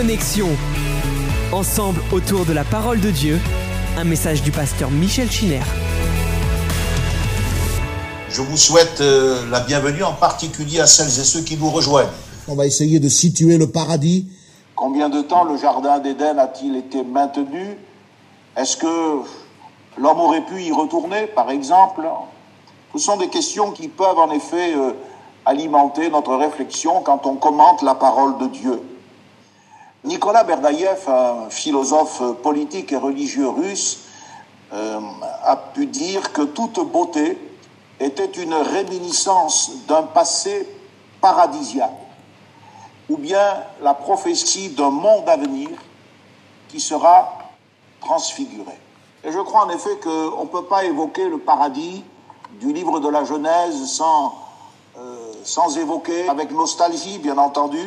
Connexion. Ensemble autour de la parole de Dieu, un message du pasteur Michel Chiner. Je vous souhaite euh, la bienvenue en particulier à celles et ceux qui nous rejoignent. On va essayer de situer le paradis. Combien de temps le jardin d'Éden a-t-il été maintenu? Est-ce que l'homme aurait pu y retourner, par exemple? Ce sont des questions qui peuvent en effet euh, alimenter notre réflexion quand on commente la parole de Dieu. Nicolas Berdaïev, un philosophe politique et religieux russe, euh, a pu dire que toute beauté était une réminiscence d'un passé paradisiaque, ou bien la prophétie d'un monde à venir qui sera transfiguré. Et je crois en effet qu'on ne peut pas évoquer le paradis du livre de la Genèse sans, euh, sans évoquer, avec nostalgie bien entendu,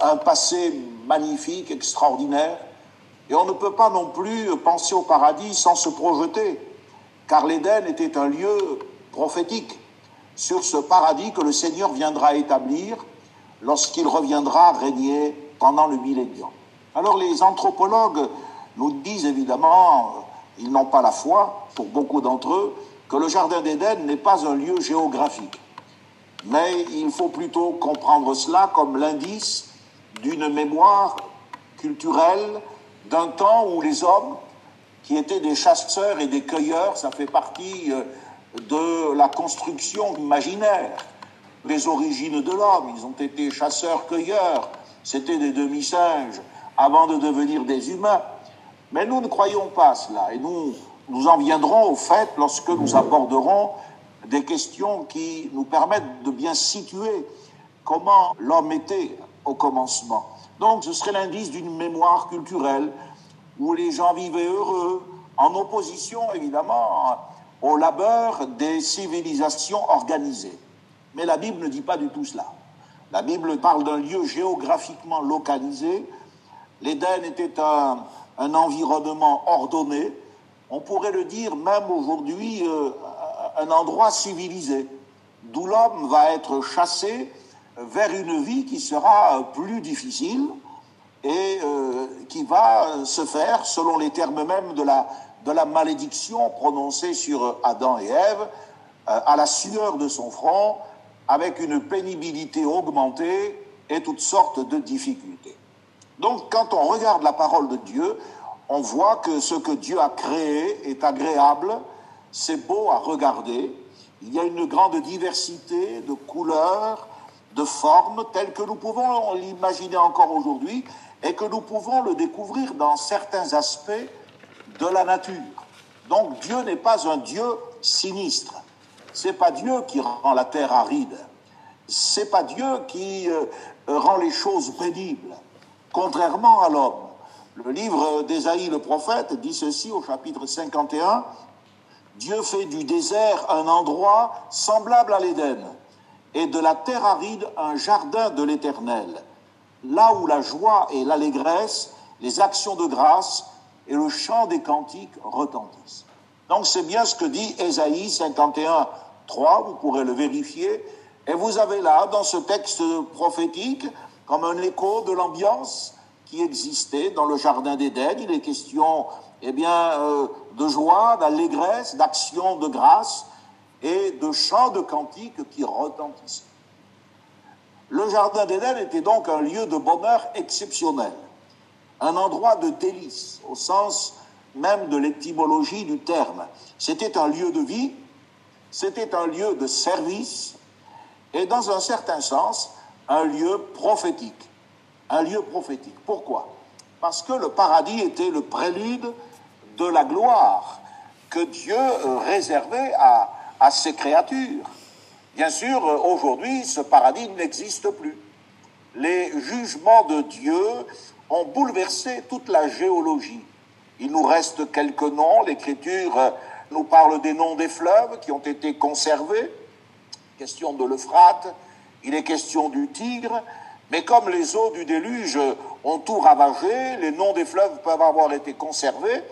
un passé magnifique, extraordinaire. Et on ne peut pas non plus penser au paradis sans se projeter, car l'Éden était un lieu prophétique sur ce paradis que le Seigneur viendra établir lorsqu'il reviendra régner pendant le millénium. Alors les anthropologues nous disent évidemment, ils n'ont pas la foi, pour beaucoup d'entre eux, que le Jardin d'Éden n'est pas un lieu géographique. Mais il faut plutôt comprendre cela comme l'indice d'une mémoire culturelle d'un temps où les hommes, qui étaient des chasseurs et des cueilleurs, ça fait partie euh, de la construction imaginaire, les origines de l'homme. Ils ont été chasseurs-cueilleurs, c'était des demi-singes avant de devenir des humains. Mais nous ne croyons pas cela et nous, nous en viendrons au fait lorsque nous aborderons des questions qui nous permettent de bien situer comment l'homme était au commencement. Donc ce serait l'indice d'une mémoire culturelle où les gens vivaient heureux, en opposition évidemment au labeur des civilisations organisées. Mais la Bible ne dit pas du tout cela. La Bible parle d'un lieu géographiquement localisé. L'Éden était un, environnement ordonné. On pourrait le dire même aujourd'hui euh, un endroit civilisé, d'où l'homme va être chassé vers une vie qui sera plus difficile et euh, qui va se faire, selon les termes mêmes de la, de la malédiction prononcée sur Adam et Ève, euh, à la sueur de son front, avec une pénibilité augmentée et toutes sortes de difficultés. Donc quand on regarde la parole de Dieu, on voit que ce que Dieu a créé est agréable, c'est beau à regarder, il y a une grande diversité de couleurs, de formes telles que nous pouvons l'imaginer encore aujourd'hui et que nous pouvons le découvrir dans certains aspects de la nature. Donc Dieu n'est pas un Dieu sinistre. C'est pas Dieu qui rend la terre aride. C'est pas Dieu qui euh, rend les choses pénibles, contrairement à l'homme. Le livre d'Ésaïe le prophète dit ceci au chapitre 51 Dieu fait du désert un endroit semblable à l'Éden et de la terre aride un jardin de l'Éternel, là où la joie et l'allégresse, les actions de grâce et le chant des cantiques retentissent. Donc c'est bien ce que dit Ésaïe 51, 3, vous pourrez le vérifier, et vous avez là, dans ce texte prophétique, comme un écho de l'ambiance qui existait dans le Jardin d'Éden. Il est question, eh bien, euh, de joie, d'allégresse, d'action de grâce, et de chants de cantiques qui retentissaient. Le jardin d'Éden était donc un lieu de bonheur exceptionnel, un endroit de délice au sens même de l'étymologie du terme. C'était un lieu de vie, c'était un lieu de service et dans un certain sens un lieu prophétique. Un lieu prophétique. Pourquoi? Parce que le paradis était le prélude de la gloire que Dieu réservait à, à ses créatures. Bien sûr, aujourd'hui, ce paradis n'existe plus. Les jugements de Dieu ont bouleversé toute la géologie. Il nous reste quelques noms. L'Écriture nous parle des noms des fleuves qui ont été conservés. Question de l'Euphrate, il est question du Tigre. Mais comme les eaux du déluge ont tout ravagé, les noms des fleuves peuvent avoir été conservés.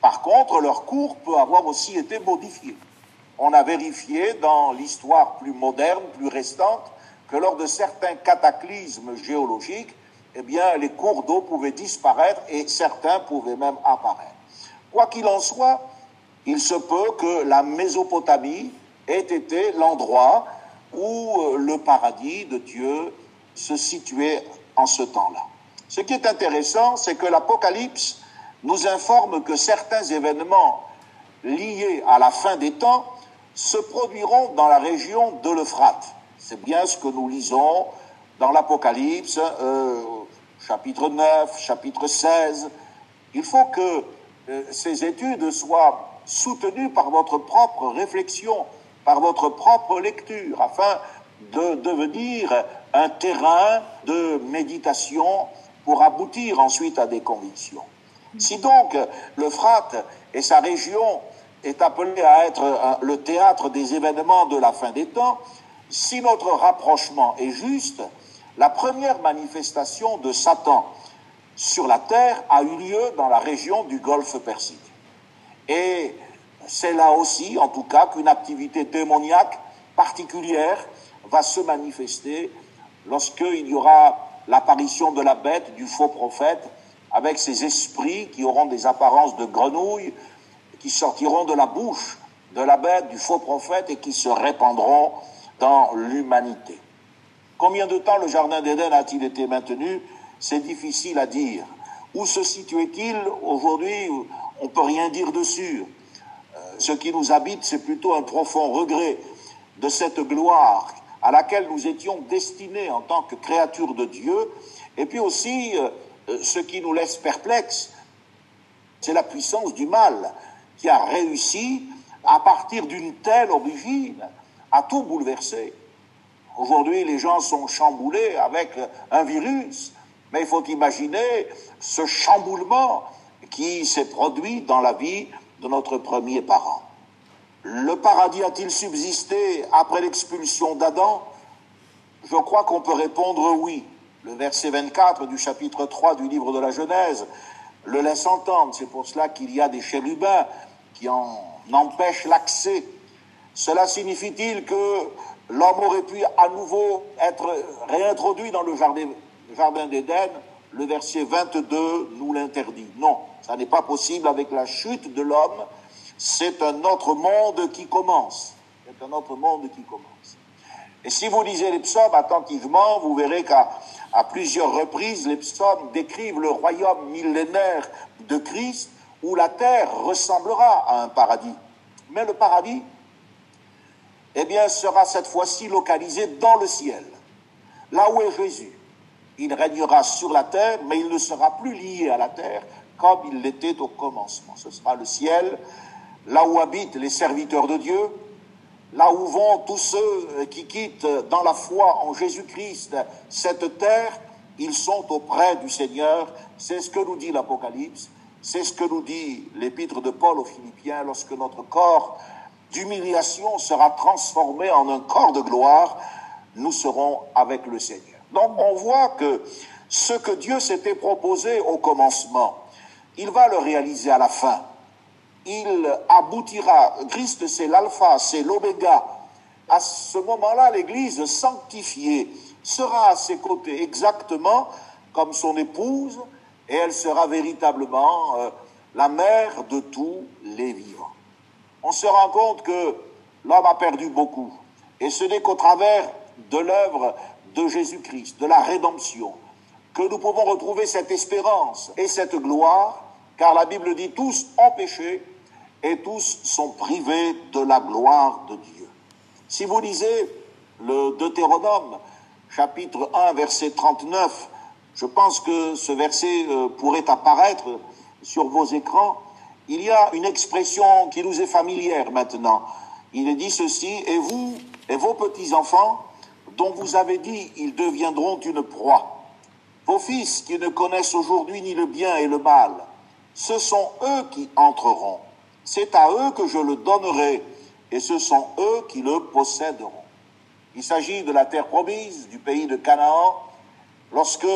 Par contre, leur cours peut avoir aussi été modifié on a vérifié dans l'histoire plus moderne, plus restante, que lors de certains cataclysmes géologiques, eh bien, les cours d'eau pouvaient disparaître et certains pouvaient même apparaître. Quoi qu'il en soit, il se peut que la Mésopotamie ait été l'endroit où euh, le paradis de Dieu se situait en ce temps-là. Ce qui est intéressant, c'est que l'Apocalypse nous informe que certains événements liés à la fin des temps se produiront dans la région de l'Euphrate. C'est bien ce que nous lisons dans l'Apocalypse, euh, chapitre 9, chapitre 16. Il faut que euh, ces études soient soutenues par votre propre réflexion, par votre propre lecture, afin de devenir un terrain de méditation pour aboutir ensuite à des convictions. Si donc l'Euphrate et sa région est appelé à être le théâtre des événements de la fin des temps, si notre rapprochement est juste, la première manifestation de Satan sur la terre a eu lieu dans la région du golfe Persique. Et c'est là aussi, en tout cas, qu'une activité démoniaque particulière va se manifester lorsqu'il y aura l'apparition de la bête, du faux prophète, avec ces esprits qui auront des apparences de grenouilles, qui sortiront de la bouche de la bête, du faux prophète, et qui se répandront dans l'humanité. Combien de temps le Jardin d'Éden a-t-il été maintenu? C'est difficile à dire. Où se situait-il aujourd'hui? On ne peut rien dire dessus. Euh, ce qui nous habite, c'est plutôt un profond regret de cette gloire à laquelle nous étions destinés en tant que créatures de Dieu, et puis aussi euh, euh, ce qui nous laisse perplexes, c'est la puissance du mal qui a réussi, à partir d'une telle origine, à tout bouleverser. Aujourd'hui, les gens sont chamboulés avec un virus, mais il faut imaginer ce chamboulement qui s'est produit dans la vie de notre premier parent. Le paradis a-t-il subsisté après l'expulsion d'Adam? Je crois qu'on peut répondre oui. Le verset 24 du chapitre 3 du livre de la Genèse le laisse entendre. C'est pour cela qu'il y a des chérubins qui en empêchent l'accès. Cela signifie-t-il que l'homme aurait pu à nouveau être réintroduit dans le jardin d'Éden? Le verset 22 nous l'interdit. Non, ça n'est pas possible avec la chute de l'homme c'est un autre monde qui commence. C'est un autre monde qui commence. Et si vous lisez les psaumes attentivement, vous verrez qu'à plusieurs reprises, les psaumes décrivent le royaume millénaire de Christ où la terre ressemblera à un paradis. Mais le paradis, eh bien, sera cette fois-ci localisé dans le ciel, là où est Jésus. Il régnera sur la terre, mais il ne sera plus lié à la terre comme il l'était au commencement. Ce sera le ciel là où habitent les serviteurs de Dieu, là où vont tous ceux qui quittent dans la foi en Jésus-Christ cette terre, ils sont auprès du Seigneur. C'est ce que nous dit l'Apocalypse, c'est ce que nous dit l'épître de Paul aux Philippiens, lorsque notre corps d'humiliation sera transformé en un corps de gloire, nous serons avec le Seigneur. Donc on voit que ce que Dieu s'était proposé au commencement, il va le réaliser à la fin il aboutira. Christ, c'est l'alpha, c'est l'oméga. À ce moment-là, l'Église sanctifiée sera à ses côtés exactement comme son épouse, et elle sera véritablement euh, la mère de tous les vivants. On se rend compte que l'homme a perdu beaucoup, et ce n'est qu'au travers de l'œuvre de Jésus-Christ, de la rédemption, que nous pouvons retrouver cette espérance et cette gloire, car la Bible dit tous ont péché et tous sont privés de la gloire de Dieu. Si vous lisez le Deutéronome, chapitre 1, verset 39, je pense que ce verset euh, pourrait apparaître sur vos écrans. Il y a une expression qui nous est familière maintenant. Il est dit ceci, et vous et vos petits-enfants, dont vous avez dit, ils deviendront une proie. Vos fils qui ne connaissent aujourd'hui ni le bien et le mal, ce sont eux qui entreront c'est à eux que je le donnerai, et ce sont eux qui le posséderont. Il s'agit de la terre promise, du pays de Canaan. Lorsque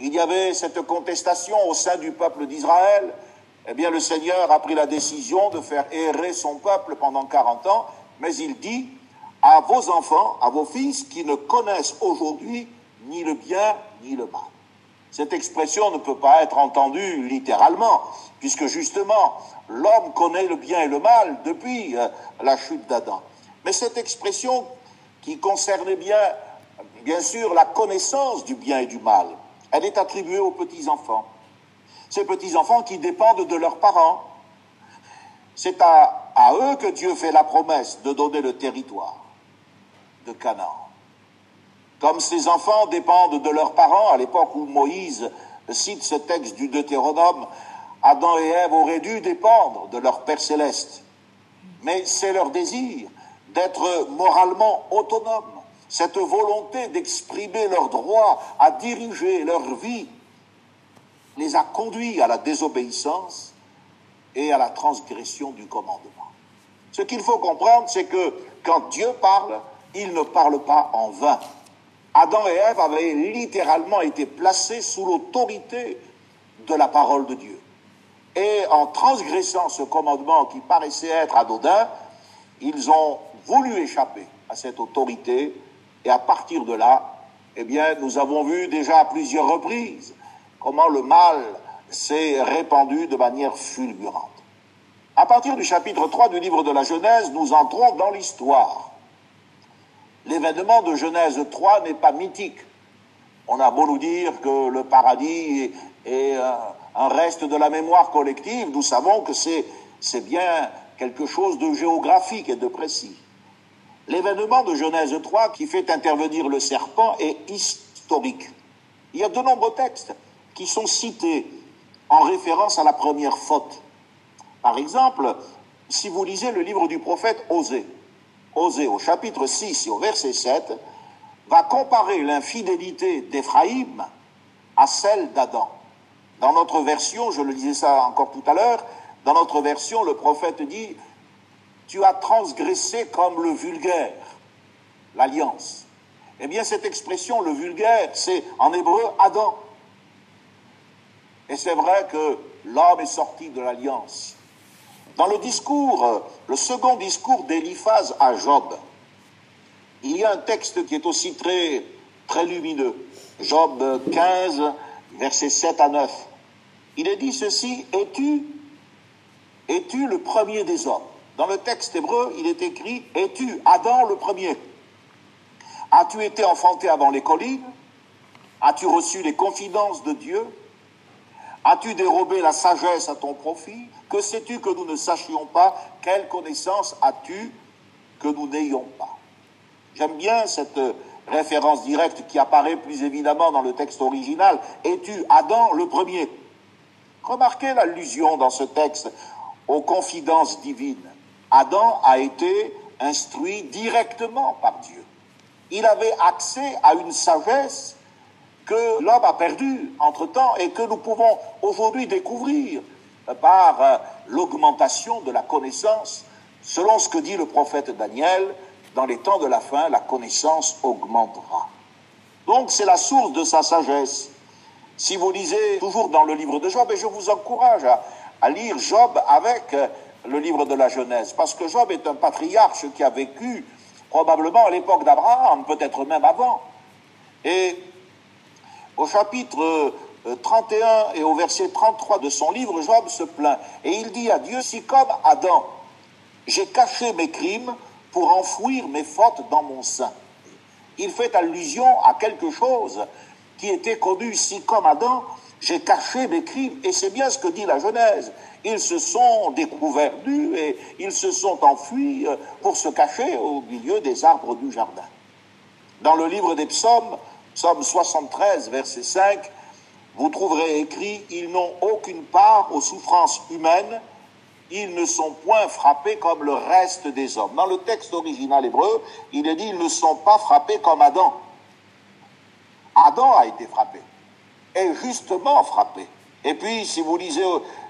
il y avait cette contestation au sein du peuple d'Israël, eh bien le Seigneur a pris la décision de faire errer son peuple pendant 40 ans, mais il dit à vos enfants, à vos fils qui ne connaissent aujourd'hui ni le bien ni le mal. Cette expression ne peut pas être entendue littéralement, puisque justement, l'homme connaît le bien et le mal depuis euh, la chute d'Adam. Mais cette expression qui concernait bien, bien sûr, la connaissance du bien et du mal, elle est attribuée aux petits-enfants. Ces petits-enfants qui dépendent de leurs parents. C'est à, eux que Dieu fait la promesse de donner le territoire de Canaan. Comme ces enfants dépendent de leurs parents, à l'époque où Moïse cite ce texte du Deutéronome, Adam et Ève auraient dû dépendre de leur Père céleste. Mais c'est leur désir d'être moralement autonomes, cette volonté d'exprimer leur droit à diriger leur vie les a conduits à la désobéissance et à la transgression du commandement. Ce qu'il faut comprendre, c'est que quand Dieu parle, il ne parle pas en vain. Adam et Ève avaient littéralement été placés sous l'autorité de la parole de Dieu. Et en transgressant ce commandement qui paraissait être anodin, ils ont voulu échapper à cette autorité. Et à partir de là, eh bien, nous avons vu déjà à plusieurs reprises comment le mal s'est répandu de manière fulgurante. À partir du chapitre 3 du livre de la Genèse, nous entrons dans l'histoire l'événement de Genèse 3 n'est pas mythique. On a beau nous dire que le paradis est, un reste de la mémoire collective, nous savons que c'est bien quelque chose de géographique et de précis. L'événement de Genèse 3 qui fait intervenir le serpent est historique. Il y a de nombreux textes qui sont cités en référence à la première faute. Par exemple, si vous lisez le livre du prophète Osée, Osée au chapitre 6 et au verset 7, va comparer l'infidélité d'Éphraïm à celle d'Adam. Dans notre version, je le disais ça encore tout à l'heure, dans notre version, le prophète dit, tu as transgressé comme le vulgaire, l'alliance. Eh bien, cette expression, le vulgaire, c'est en hébreu Adam. Et c'est vrai que l'homme est sorti de l'alliance. Dans le discours, le second discours d'Éliphaz à Job, il y a un texte qui est aussi très, très lumineux. Job 15, versets 7 à 9. Il est dit ceci, es-tu, es-tu le premier des hommes? Dans le texte hébreu, il est écrit, es-tu Adam le premier? As-tu été enfanté avant les collines? As-tu reçu les confidences de Dieu? As-tu dérobé la sagesse à ton profit? Que sais-tu que nous ne sachions pas? Quelle connaissance as-tu que nous n'ayons pas? J'aime bien cette référence directe qui apparaît plus évidemment dans le texte original. Es-tu Adam le premier? Remarquez l'allusion dans ce texte aux confidences divines. Adam a été instruit directement par Dieu. Il avait accès à une sagesse que l'homme a perdu entre-temps et que nous pouvons aujourd'hui découvrir par euh, l'augmentation de la connaissance, selon ce que dit le prophète Daniel, dans les temps de la fin, la connaissance augmentera. Donc c'est la source de sa sagesse. Si vous lisez toujours dans le livre de Job, et je vous encourage à, à lire Job avec euh, le livre de la Genèse, parce que Job est un patriarche qui a vécu probablement à l'époque d'Abraham, peut-être même avant. Et au chapitre 31 euh, et au verset 33 de son livre, Job se plaint. Et il dit à Dieu, si comme Adam, j'ai caché mes crimes pour enfouir mes fautes dans mon sein. Il fait allusion à quelque chose qui était connu, si comme Adam, j'ai caché mes crimes. Et c'est bien ce que dit la Genèse. Ils se sont découverts nus et ils se sont enfuis euh, pour se cacher au milieu des arbres du jardin. Dans le livre des psaumes, Psaume 73, verset 5, vous trouverez écrit, ils n'ont aucune part aux souffrances humaines, ils ne sont point frappés comme le reste des hommes. Dans le texte original hébreu, il est dit, ils ne sont pas frappés comme Adam. Adam a été frappé, et justement frappé. Et puis, si vous lisez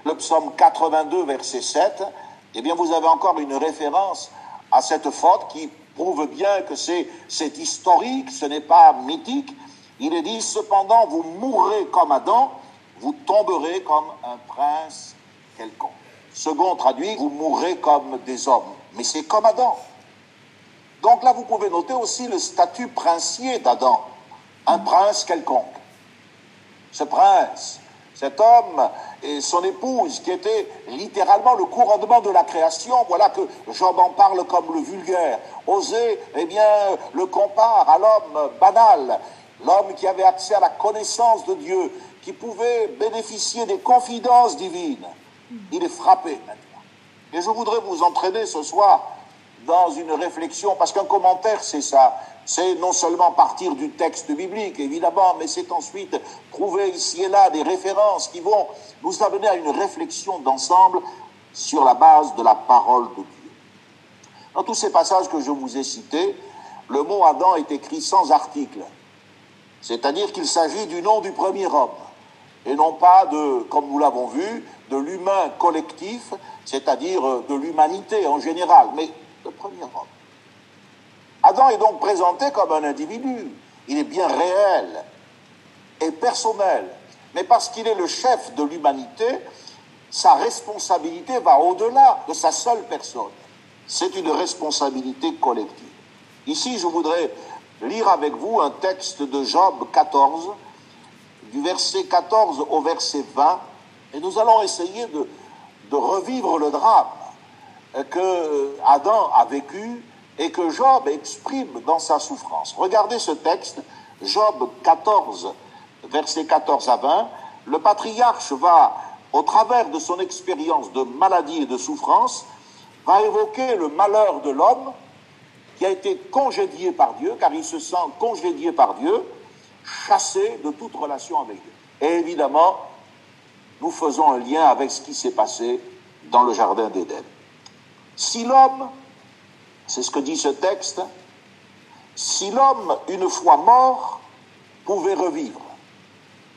le psaume 82, verset 7, eh bien, vous avez encore une référence à cette faute qui prouve bien que c'est historique, ce n'est pas mythique. Il est dit, cependant, vous mourrez comme Adam, vous tomberez comme un prince quelconque. Second traduit, vous mourrez comme des hommes. Mais c'est comme Adam. Donc là, vous pouvez noter aussi le statut princier d'Adam, un prince quelconque. ce prince, cet homme et son épouse, qui était littéralement le couronnement de la création, voilà que Job en parle comme le vulgaire. Osée, eh bien, le compare à l'homme banal, l'homme qui avait accès à la connaissance de Dieu, qui pouvait bénéficier des confidences divines. Il est frappé maintenant. Et je voudrais vous entraîner ce soir dans une réflexion, parce qu'un commentaire, c'est ça. C'est non seulement partir du texte biblique, évidemment, mais c'est ensuite trouver ici et là des références qui vont nous amener à une réflexion d'ensemble sur la base de la parole de Dieu. Dans tous ces passages que je vous ai cités, le mot Adam est écrit sans article, c'est-à-dire qu'il s'agit du nom du premier homme, et non pas de, comme nous l'avons vu, de l'humain collectif, c'est-à-dire de l'humanité en général, mais le premier homme. Adam est donc présenté comme un individu. Il est bien réel et personnel. Mais parce qu'il est le chef de l'humanité, sa responsabilité va au-delà de sa seule personne. C'est une responsabilité collective. Ici, je voudrais lire avec vous un texte de Job 14, du verset 14 au verset 20, et nous allons essayer de, de revivre le drame que Adam a vécu et que Job exprime dans sa souffrance. Regardez ce texte, Job 14, versets 14 à 20. Le patriarche va, au travers de son expérience de maladie et de souffrance, va évoquer le malheur de l'homme qui a été congédié par Dieu, car il se sent congédié par Dieu, chassé de toute relation avec Dieu. Et évidemment, nous faisons un lien avec ce qui s'est passé dans le Jardin d'Éden. Si l'homme c'est ce que dit ce texte. Si l'homme, une fois mort, pouvait revivre,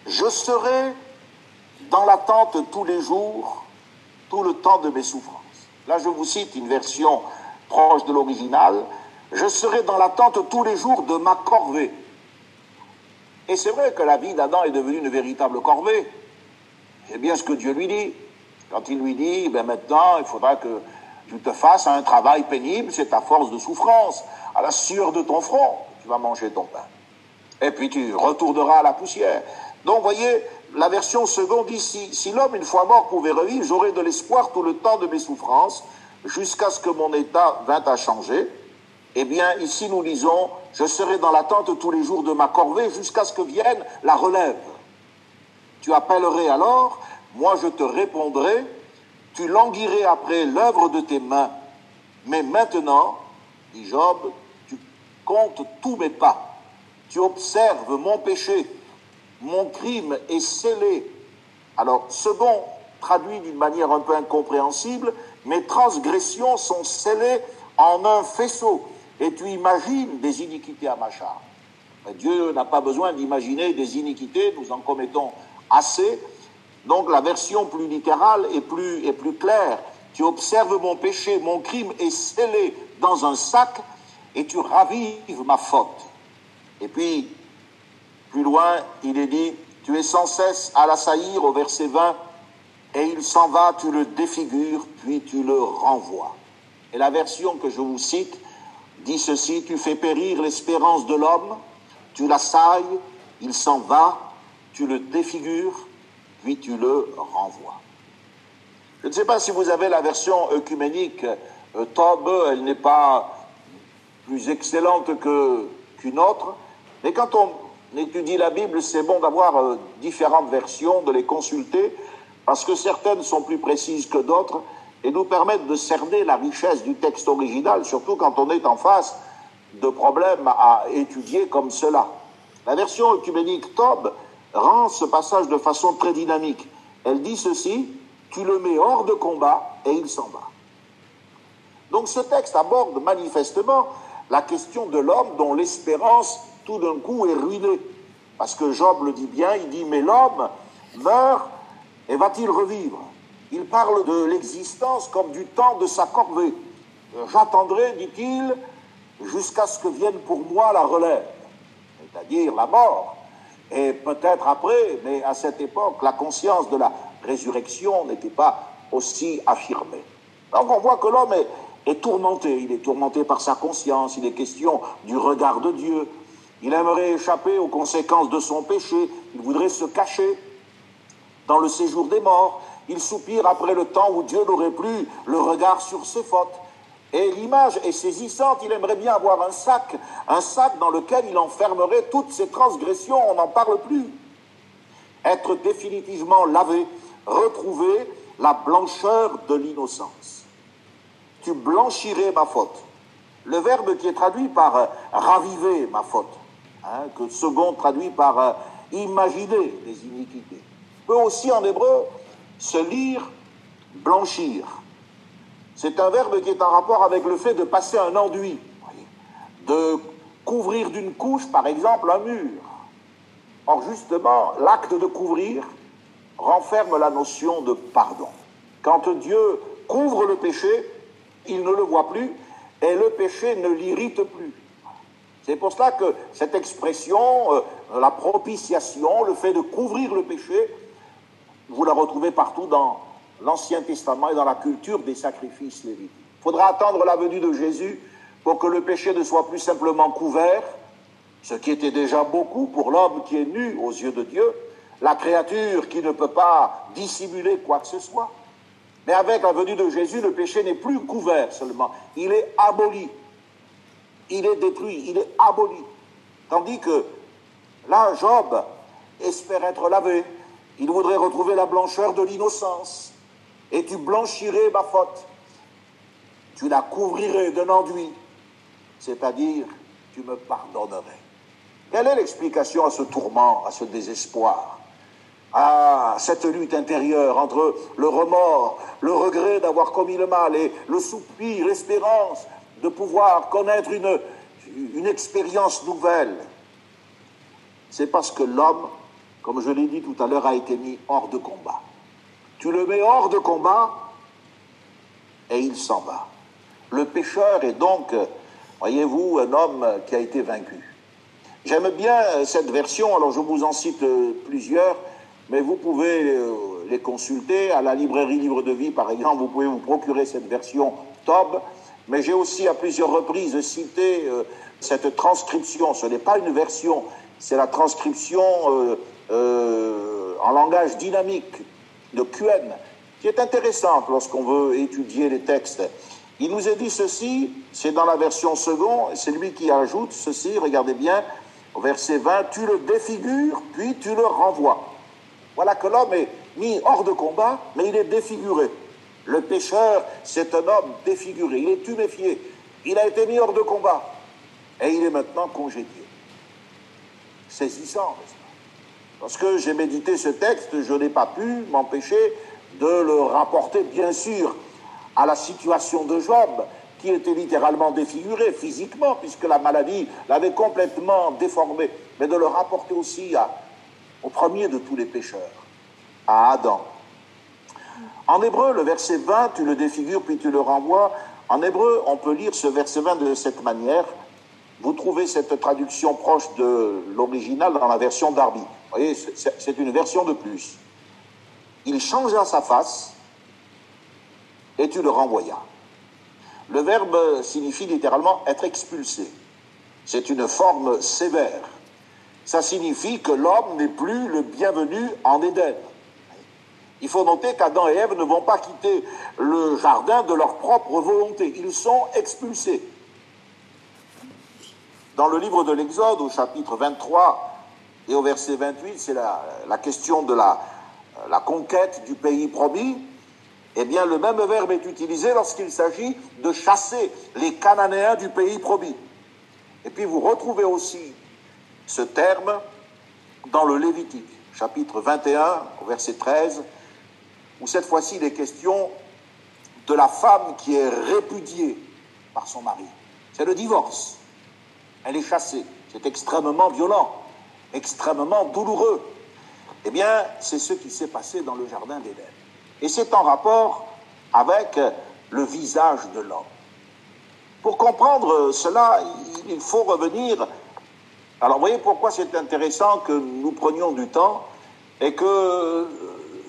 je serais dans l'attente tous les jours, tout le temps de mes souffrances. Là, je vous cite une version proche de l'original. Je serai dans l'attente tous les jours de ma corvée. Et c'est vrai que la vie d'Adam est devenue une véritable corvée. C'est bien ce que Dieu lui dit. Quand il lui dit, ben maintenant, il faudra que tu te fasses un travail pénible, c'est ta force de souffrance. À la sueur de ton front, tu vas manger ton pain. Et puis tu retourneras à la poussière. Donc, voyez, la version seconde dit si, si l'homme, une fois mort, pouvait revivre, j'aurais de l'espoir tout le temps de mes souffrances, jusqu'à ce que mon état vint à changer. Eh bien, ici, nous lisons je serai dans l'attente tous les jours de ma corvée, jusqu'à ce que vienne la relève. Tu appellerais alors, moi je te répondrai, tu languirais après l'œuvre de tes mains. Mais maintenant, dit Job, tu comptes tous mes pas. Tu observes mon péché. Mon crime est scellé. Alors, second traduit d'une manière un peu incompréhensible, mes transgressions sont scellées en un faisceau. Et tu imagines des iniquités à ma charge. Dieu n'a pas besoin d'imaginer des iniquités, nous en commettons assez, donc la version plus littérale est plus, est plus claire. Tu observes mon péché, mon crime est scellé dans un sac et tu ravives ma faute. Et puis, plus loin, il est dit, tu es sans cesse à l'assaillir au verset 20, et il s'en va, tu le défigures, puis tu le renvoies. Et la version que je vous cite dit ceci, tu fais périr l'espérance de l'homme, tu l'assailles, il s'en va, tu le défigures, puis tu le renvoies. Je ne sais pas si vous avez la version œcuménique euh, Tob, elle n'est pas plus excellente qu'une autre, mais quand on étudie la Bible, c'est bon d'avoir euh, différentes versions, de les consulter, parce que certaines sont plus précises que d'autres et nous permettent de cerner la richesse du texte original, surtout quand on est en face de problèmes à étudier comme cela. La version œcuménique Tob rend ce passage de façon très dynamique. Elle dit ceci, tu le mets hors de combat et il s'en va. Donc ce texte aborde manifestement la question de l'homme dont l'espérance tout d'un coup est ruinée. Parce que Job le dit bien, il dit, mais l'homme meurt et va-t-il revivre? Il parle de l'existence comme du temps de sa corvée. J'attendrai, dit-il, jusqu'à ce que vienne pour moi la relève, c'est-à-dire la mort. Et peut-être après, mais à cette époque, la conscience de la résurrection n'était pas aussi affirmée. Donc on voit que l'homme est, tourmenté, il est tourmenté par sa conscience, il est question du regard de Dieu, Il aimerait échapper aux conséquences de son péché. Il voudrait se cacher dans le séjour des morts. Il soupire après le temps où Dieu n'aurait plus le regard sur ses fautes. Et l'image est saisissante. Il aimerait bien avoir un sac, un sac dans lequel il enfermerait toutes ses transgressions. On n'en parle plus. Être définitivement lavé, retrouver la blancheur de l'innocence. Tu blanchirais ma faute. Le verbe qui est traduit par euh, raviver ma faute, hein, que second traduit par euh, imaginer les iniquités, peut aussi en hébreu se lire blanchir. C'est un verbe qui est en rapport avec le fait de passer un enduit, de couvrir d'une couche, par exemple, un mur. Or, justement, l'acte de couvrir renferme la notion de pardon. Quand Dieu couvre le péché, il ne le voit plus et le péché ne l'irrite plus. C'est pour cela que cette expression, euh, la propitiation, le fait de couvrir le péché, vous la retrouvez partout dans l'Ancien Testament et dans la culture des sacrifices lévitiques. Il faudra attendre la venue de Jésus pour que le péché ne soit plus simplement couvert, ce qui était déjà beaucoup pour l'homme qui est nu aux yeux de Dieu, la créature qui ne peut pas dissimuler quoi que ce soit. Mais avec la venue de Jésus, le péché n'est plus couvert seulement, il est aboli. Il est détruit, il est aboli. Tandis que là, Job espère être lavé, il voudrait retrouver la blancheur de l'innocence. Et tu blanchirais ma faute. Tu la couvrirais d'un enduit. C'est-à-dire, tu me pardonnerais. Quelle est l'explication à ce tourment, à ce désespoir? À cette lutte intérieure entre le remords, le regret d'avoir commis le mal et le soupir, l'espérance de pouvoir connaître une, une expérience nouvelle. C'est parce que l'homme, comme je l'ai dit tout à l'heure, a été mis hors de combat. Tu le mets hors de combat et il s'en va. Le pécheur est donc, voyez-vous, un homme qui a été vaincu. J'aime bien cette version, alors je vous en cite plusieurs mais vous pouvez euh, les consulter à la librairie Livre de Vie, par exemple, vous pouvez vous procurer cette version TOB, mais j'ai aussi à plusieurs reprises cité euh, cette transcription, ce n'est pas une version, c'est la transcription euh, en langage dynamique de QN, qui est intéressante lorsqu'on veut étudier les textes. Il nous est dit ceci, c'est dans la version second, c'est lui qui ajoute ceci, regardez bien, au verset 20, tu le défigures, puis tu le renvoies. Voilà que l'homme est mis hors de combat, mais il est défiguré. Le pécheur, c'est un homme défiguré, il est tuméfié, il a été mis hors de combat, et il est maintenant congédié. Saisissant, n'est-ce pas? Lorsque j'ai médité ce texte, je n'ai pas pu m'empêcher de le rapporter, bien sûr, à la situation de Job, qui était littéralement défiguré physiquement, puisque la maladie l'avait complètement déformé, mais de le rapporter aussi au premier de tous les pécheurs, à Adam. En hébreu, le verset 20, tu le défigures puis tu le renvoies. En hébreu, on peut lire ce verset 20 de cette manière. Vous trouvez cette traduction proche de l'original dans la version d'Arby. Voyez, c'est une version de plus. Il changea sa face et tu le renvoyas. Le verbe signifie littéralement être expulsé. C'est une forme sévère ça signifie que l'homme n'est plus le bienvenu en Éden. Il faut noter qu'Adam et Ève ne vont pas quitter le jardin de leur propre volonté. Ils sont expulsés. Dans le livre de l'Exode, au chapitre 23 et au verset 28, c'est la, question de la, conquête du pays promis. Eh bien, le même verbe est utilisé lorsqu'il s'agit de chasser les Cananéens du pays promis. Et puis, vous retrouvez aussi ce terme dans le Lévitique, chapitre 21, au verset 13, où cette fois-ci il est question de la femme qui est répudiée par son mari. C'est le divorce. Elle est chassée. C'est extrêmement violent, extrêmement douloureux. Eh bien, c'est ce qui s'est passé dans le Jardin d'Éden. Et c'est en rapport avec le visage de l'homme. Pour comprendre cela, il faut revenir alors, vous voyez pourquoi c'est intéressant que nous prenions du temps et que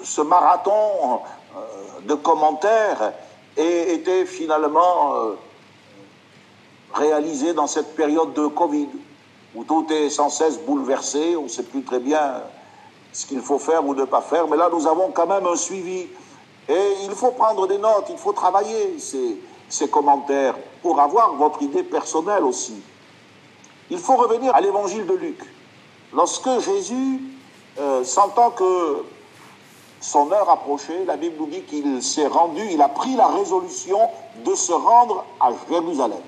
ce marathon euh, de commentaires ait été finalement euh, réalisé dans cette période de Covid. Où tout est sans cesse bouleversé, on ne sait plus très bien ce qu'il faut faire ou ne pas faire, mais là nous avons quand même un suivi. Et il faut prendre des notes, il faut travailler ces, commentaires pour avoir votre idée personnelle aussi. Il faut revenir à l'évangile de Luc. Lorsque Jésus euh, sentant que son heure approchait, la Bible nous dit qu'il s'est rendu, il a pris la résolution de se rendre à Jérusalem.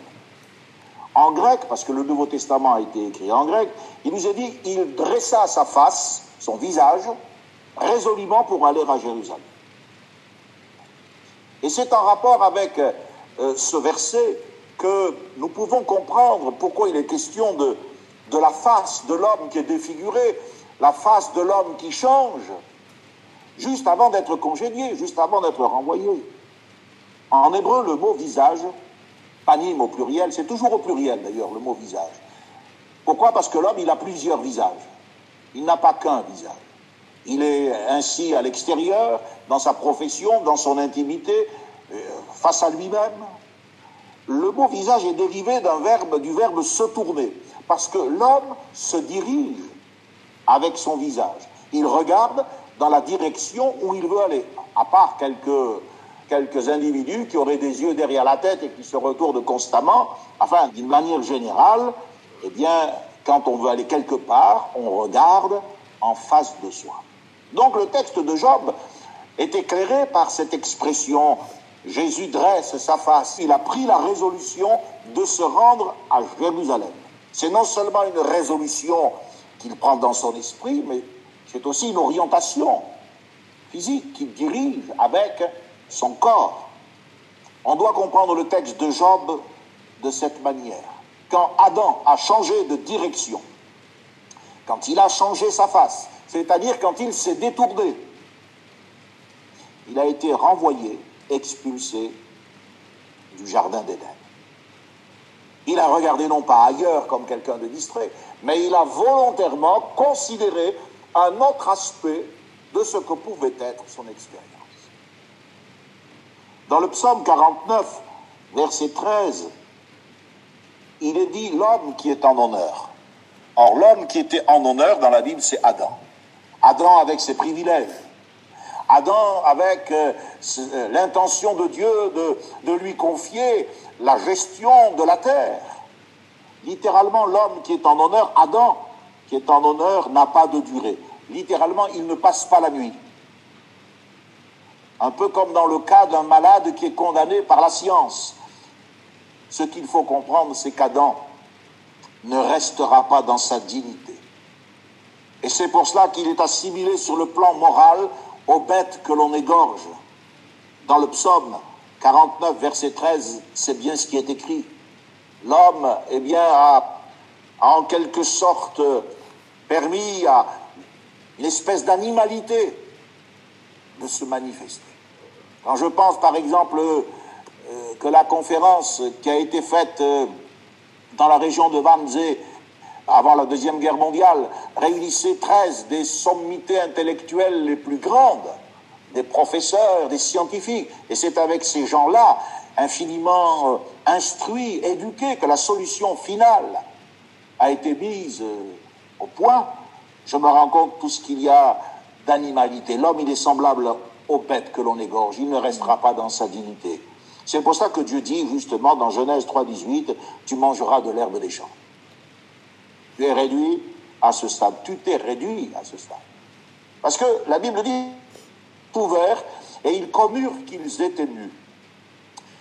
En grec, parce que le Nouveau Testament a été écrit en grec, il nous a dit, il dressa sa face, son visage, résolument pour aller à Jérusalem. Et c'est en rapport avec euh, ce verset que nous pouvons comprendre pourquoi il est question de, de la face de l'homme qui est défiguré, la face de l'homme qui change, juste avant d'être congédié, juste avant d'être renvoyé. En hébreu, le mot visage, panim au pluriel, c'est toujours au pluriel d'ailleurs, le mot visage. Pourquoi? Parce que l'homme, il a plusieurs visages. Il n'a pas qu'un visage. Il est ainsi à l'extérieur, dans sa profession, dans son intimité, euh, face à lui-même. Le mot visage est dérivé d'un verbe, du verbe se tourner, parce que l'homme se dirige avec son visage. Il regarde dans la direction où il veut aller, à part quelques, quelques individus qui auraient des yeux derrière la tête et qui se retournent constamment. Enfin, d'une manière générale, eh bien, quand on veut aller quelque part, on regarde en face de soi. Donc le texte de Job est éclairé par cette expression Jésus dresse sa face. Il a pris la résolution de se rendre à Jérusalem. C'est non seulement une résolution qu'il prend dans son esprit, mais c'est aussi une orientation physique qu'il dirige avec son corps. On doit comprendre le texte de Job de cette manière. Quand Adam a changé de direction, quand il a changé sa face, c'est-à-dire quand il s'est détourné, il a été renvoyé, expulsé du jardin d'Éden. Il a regardé non pas ailleurs comme quelqu'un de distrait, mais il a volontairement considéré un autre aspect de ce que pouvait être son expérience. Dans le psaume 49, verset 13, il est dit l'homme qui est en honneur. Or, l'homme qui était en honneur dans la Bible, c'est Adam. Adam avec ses privilèges. Adam avec euh, euh, l'intention de Dieu de, de lui confier la gestion de la terre. Littéralement, l'homme qui est en honneur, Adam, qui est en honneur, n'a pas de durée. Littéralement, il ne passe pas la nuit. Un peu comme dans le cas d'un malade qui est condamné par la science. Ce qu'il faut comprendre, c'est qu'Adam ne restera pas dans sa dignité. Et c'est pour cela qu'il est assimilé sur le plan moral aux bêtes que l'on égorge. Dans le psaume 49, verset 13, c'est bien ce qui est écrit. L'homme, eh bien, a, en quelque sorte permis à une espèce d'animalité de se manifester. Quand je pense, par exemple, euh, que la conférence qui a été faite euh, dans la région de Wannsee avant la Deuxième Guerre mondiale réunissait 13 des sommités intellectuelles les plus grandes, des professeurs, des scientifiques, et c'est avec ces gens-là infiniment euh, instruits, éduqués, que la solution finale a été mise euh, au point. Je me rends compte tout ce qu'il y a d'animalité. L'homme, il est semblable aux bêtes que l'on égorge. Il ne restera pas dans sa dignité. C'est pour ça que Dieu dit justement dans Genèse 3.18, tu mangeras de l'herbe des champs. Tu es réduit à ce stade. Tu t'es réduit à ce stade. Parce que la Bible dit, ouvert, et ils commurent qu'ils étaient nus.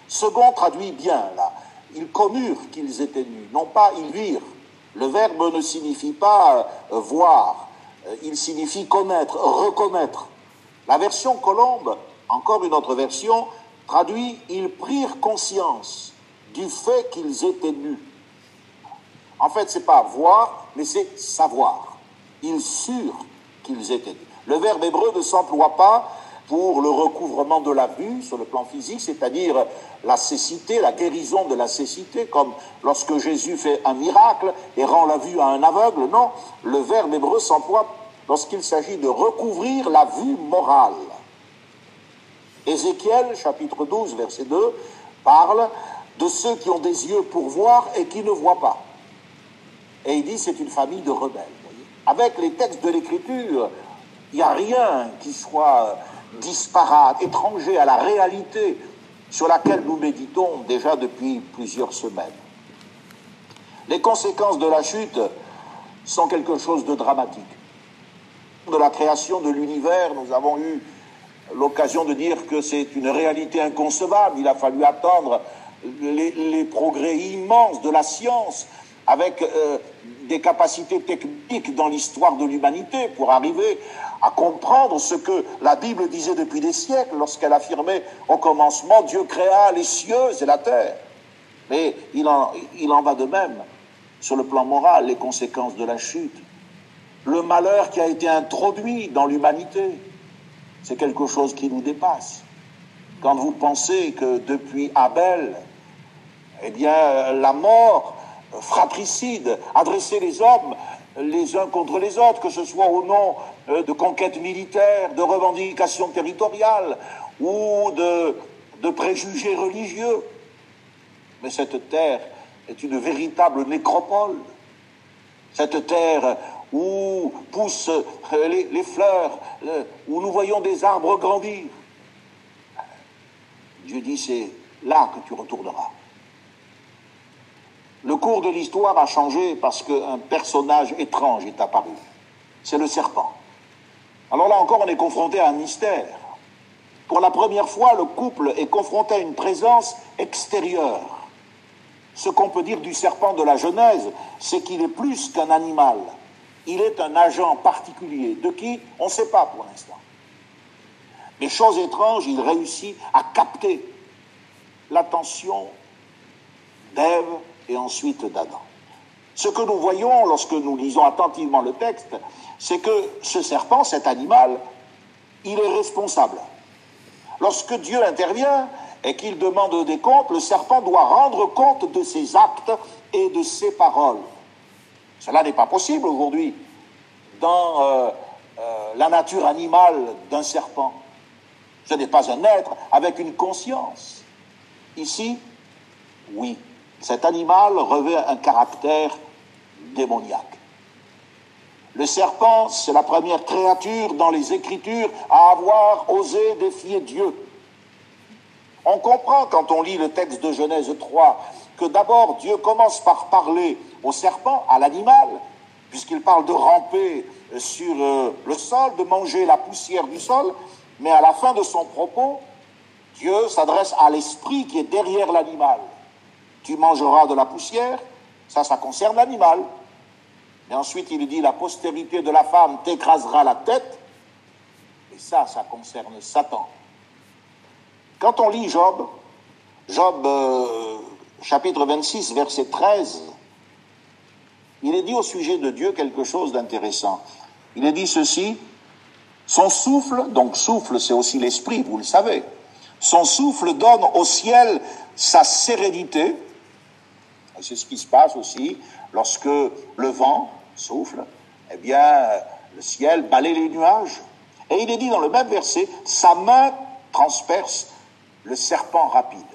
Second traduit bien là. Ils connurent qu'ils étaient nus, non pas ils virent. Le verbe ne signifie pas euh, voir, euh, il signifie connaître, reconnaître. La version colombe, encore une autre version, traduit ils prirent conscience du fait qu'ils étaient nus. En fait, c'est pas voir, mais c'est savoir. Ils surent qu'ils étaient nus. Le verbe hébreu ne s'emploie pas pour le recouvrement de la vue sur le plan physique, c'est-à-dire la cécité, la guérison de la cécité, comme lorsque Jésus fait un miracle et rend la vue à un aveugle. Non, le verbe hébreu s'emploie lorsqu'il s'agit de recouvrir la vue morale. Ézéchiel, chapitre 12, verset 2, parle de ceux qui ont des yeux pour voir et qui ne voient pas. Et il dit c'est une famille de rebelles. Avec les textes de l'Écriture, il n'y a rien qui soit disparate, étranger à la réalité sur laquelle nous méditons déjà depuis plusieurs semaines. Les conséquences de la chute sont quelque chose de dramatique. De la création de l'univers, nous avons eu l'occasion de dire que c'est une réalité inconcevable. Il a fallu attendre les, progrès immenses de la science avec euh, des capacités techniques dans l'histoire de l'humanité pour arriver à comprendre ce que la Bible disait depuis des siècles lorsqu'elle affirmait au commencement Dieu créa les cieux et la terre. Mais il en, il en va de même sur le plan moral, les conséquences de la chute, le malheur qui a été introduit dans l'humanité, c'est quelque chose qui nous dépasse. Quand vous pensez que depuis Abel, eh bien, la mort fratricide adressait les hommes les uns contre les autres, que ce soit au nom euh, de conquêtes militaires, de revendications territoriales ou de, de préjugés religieux. Mais cette terre est une véritable nécropole. Cette terre où poussent euh, les, fleurs, euh, où nous voyons des arbres grandir. Dieu dit, c'est là que tu retourneras. Le cours de l'histoire a changé parce qu'un personnage étrange est apparu. C'est le serpent. Alors là encore, on est confronté à un mystère. Pour la première fois, le couple est confronté à une présence extérieure. Ce qu'on peut dire du serpent de la Genèse, c'est qu'il est plus qu'un animal. Il est un agent particulier. De qui? On ne sait pas pour l'instant. Mais chose étrange, il réussit à capter l'attention d'Ève et ensuite d'Adam. Ce que nous voyons lorsque nous lisons attentivement le texte, c'est que ce serpent, cet animal, il est responsable. Lorsque Dieu intervient et qu'il demande des comptes, le serpent doit rendre compte de ses actes et de ses paroles. Cela n'est pas possible aujourd'hui dans euh, euh, la nature animale d'un serpent. Ce n'est pas un être avec une conscience. Ici, oui. Cet animal revêt un caractère démoniaque. Le serpent, c'est la première créature dans les Écritures à avoir osé défier Dieu. On comprend quand on lit le texte de Genèse 3 que d'abord Dieu commence par parler au serpent, à l'animal, puisqu'il parle de ramper sur euh, le sol, de manger la poussière du sol, mais à la fin de son propos, Dieu s'adresse à l'esprit qui est derrière l'animal tu mangeras de la poussière, ça, ça concerne l'animal. Et ensuite, il dit, la postérité de la femme t'écrasera la tête, et ça, ça concerne Satan. Quand on lit Job, Job euh, chapitre 26, verset 13, il est dit au sujet de Dieu quelque chose d'intéressant. Il est dit ceci, son souffle, donc souffle c'est aussi l'esprit, vous le savez, son souffle donne au ciel sa sérénité, c'est ce qui se passe aussi lorsque le vent souffle, eh bien, le ciel balaye les nuages. Et il est dit dans le même verset, sa main transperce le serpent rapide.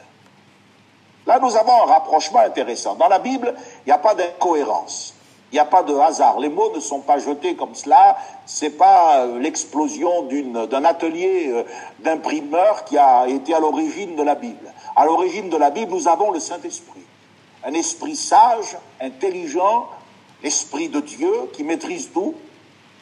Là, nous avons un rapprochement intéressant. Dans la Bible, il n'y a pas d'incohérence. Il n'y a pas de hasard. Les mots ne sont pas jetés comme cela. C'est pas euh, l'explosion d'un atelier euh, d'imprimeur qui a été à l'origine de la Bible. À l'origine de la Bible, nous avons le Saint-Esprit un esprit sage, intelligent, l'esprit de Dieu qui maîtrise tout,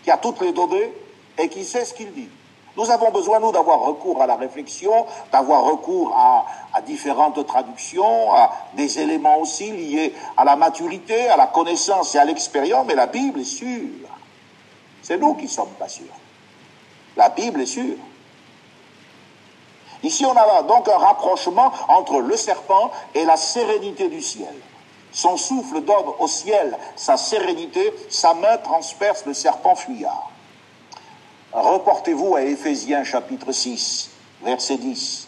qui a toutes les données et qui sait ce qu'il dit. Nous avons besoin, nous, d'avoir recours à la réflexion, d'avoir recours à, différentes traductions, à des éléments aussi liés à la maturité, à la connaissance et à l'expérience, mais la Bible est sûre. C'est nous qui sommes pas sûrs. La Bible est sûre. Ici, on a donc un rapprochement entre le serpent et la sérénité du ciel. Son souffle donne au ciel sa sérénité, sa main transperce le serpent fuyard. Reportez-vous à Éphésiens chapitre 6, verset 10.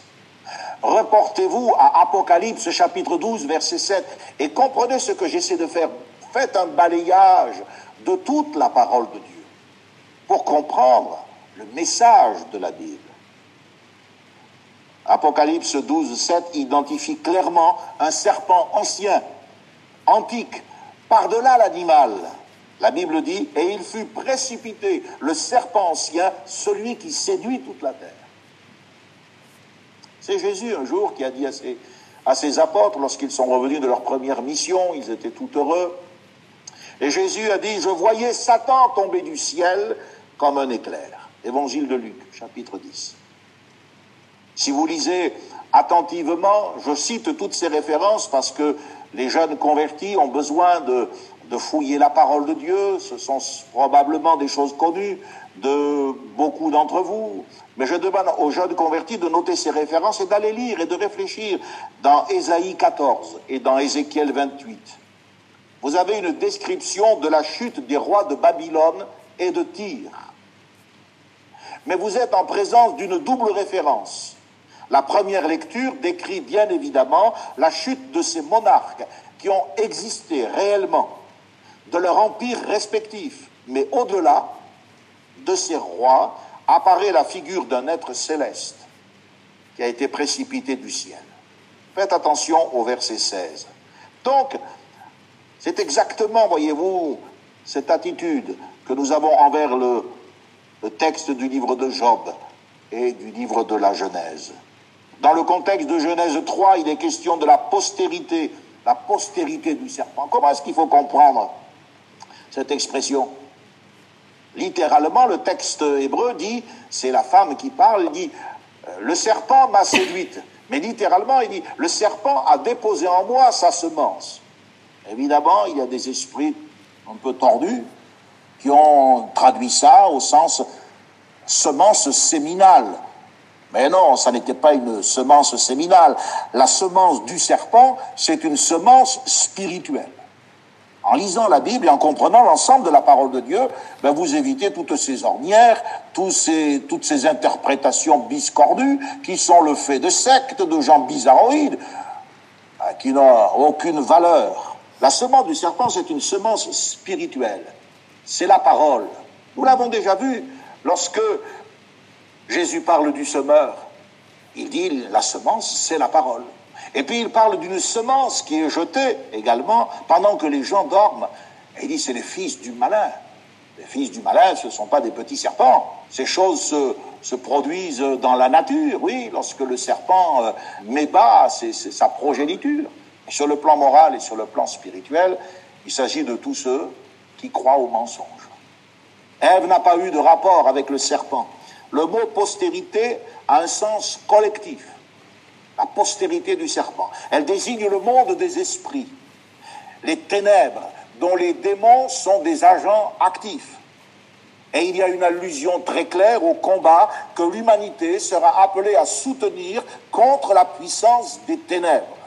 Reportez-vous à Apocalypse chapitre 12, verset 7, et comprenez ce que j'essaie de faire. Faites un balayage de toute la parole de Dieu pour comprendre le message de la Bible. Apocalypse 12, 7 identifie clairement un serpent ancien, antique, par-delà l'animal. La Bible dit, et il fut précipité, le serpent ancien, celui qui séduit toute la terre. C'est Jésus un jour qui a dit à ses, apôtres, lorsqu'ils sont revenus de leur première mission, ils étaient tout heureux, et Jésus a dit, je voyais Satan tomber du ciel comme un éclair. Évangile de Luc, chapitre 10. Si vous lisez attentivement, je cite toutes ces références parce que les jeunes convertis ont besoin de, de fouiller la parole de Dieu, ce sont probablement des choses connues de beaucoup d'entre vous, mais je demande aux jeunes convertis de noter ces références et d'aller lire et de réfléchir dans Ésaïe 14 et dans Ézéchiel 28. Vous avez une description de la chute des rois de Babylone et de Tyr. Mais vous êtes en présence d'une double référence. La première lecture décrit bien évidemment la chute de ces monarques qui ont existé réellement, de leur empire respectif. Mais au-delà de ces rois apparaît la figure d'un être céleste qui a été précipité du ciel. Faites attention au verset 16. Donc, c'est exactement, voyez-vous, cette attitude que nous avons envers le, texte du livre de Job et du livre de la Genèse. Dans le contexte de Genèse 3, il est question de la postérité, la postérité du serpent. Comment est-ce qu'il faut comprendre cette expression Littéralement, le texte hébreu dit, c'est la femme qui parle, il dit, euh, le serpent m'a séduite. Mais littéralement, il dit, le serpent a déposé en moi sa semence. Évidemment, il y a des esprits un peu tordus qui ont traduit ça au sens semence séminale. Mais non, ça n'était pas une semence séminale. La semence du serpent, c'est une semence spirituelle. En lisant la Bible et en comprenant l'ensemble de la parole de Dieu, ben vous évitez toutes ces ornières, ces, toutes ces interprétations biscordues qui sont le fait de sectes, de gens bizarroïdes, qui n'ont aucune valeur. La semence du serpent, c'est une semence spirituelle. C'est la parole. Nous l'avons déjà vu lorsque Jésus parle du semeur. Il dit la semence, c'est la parole. Et puis il parle d'une semence qui est jetée également pendant que les gens dorment. Et il dit c'est les fils du malin. Les fils du malin, ce ne sont pas des petits serpents. Ces choses se, se, produisent dans la nature, oui, lorsque le serpent euh, met bas c'est sa progéniture. Sur le plan moral et sur le plan spirituel, il s'agit de tous ceux qui croient au mensonge. Ève n'a pas eu de rapport avec le serpent. Le mot postérité a un sens collectif. La postérité du serpent. Elle désigne le monde des esprits, les ténèbres, dont les démons sont des agents actifs. Et il y a une allusion très claire au combat que l'humanité sera appelée à soutenir contre la puissance des ténèbres.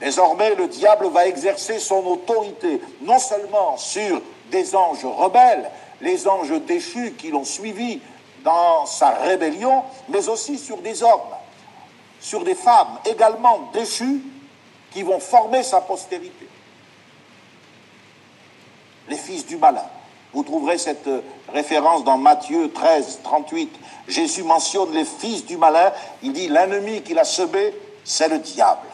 Désormais, le diable va exercer son autorité non seulement sur des anges rebelles, les anges déchus qui l'ont suivi dans sa rébellion, mais aussi sur des hommes, sur des femmes également déchues qui vont former sa postérité. Les fils du malin. Vous trouverez cette référence dans Matthieu 13, 38. Jésus mentionne les fils du malin. Il dit l'ennemi qu'il a semé, c'est le diable.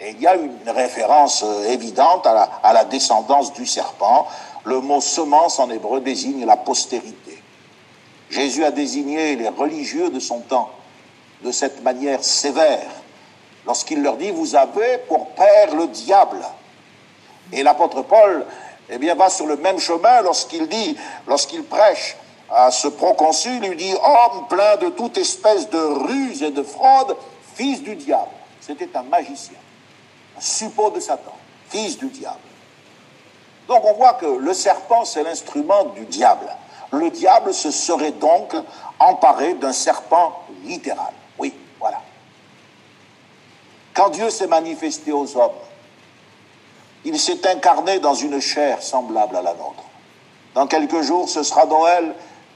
Et il y a une référence évidente à la, à la, descendance du serpent. Le mot semence en hébreu désigne la postérité. Jésus a désigné les religieux de son temps de cette manière sévère lorsqu'il leur dit Vous avez pour père le diable. Et l'apôtre Paul eh bien, va sur le même chemin lorsqu'il dit, lorsqu'il prêche à ce proconsul, il dit Homme plein de toute espèce de ruse et de fraude, fils du diable. C'était un magicien suppôt de Satan, fils du diable. Donc on voit que le serpent, c'est l'instrument du diable. Le diable se serait donc emparé d'un serpent littéral. Quand Dieu s'est manifesté aux hommes, il s'est incarné dans une chair semblable à la nôtre. Dans quelques jours, ce sera Noël,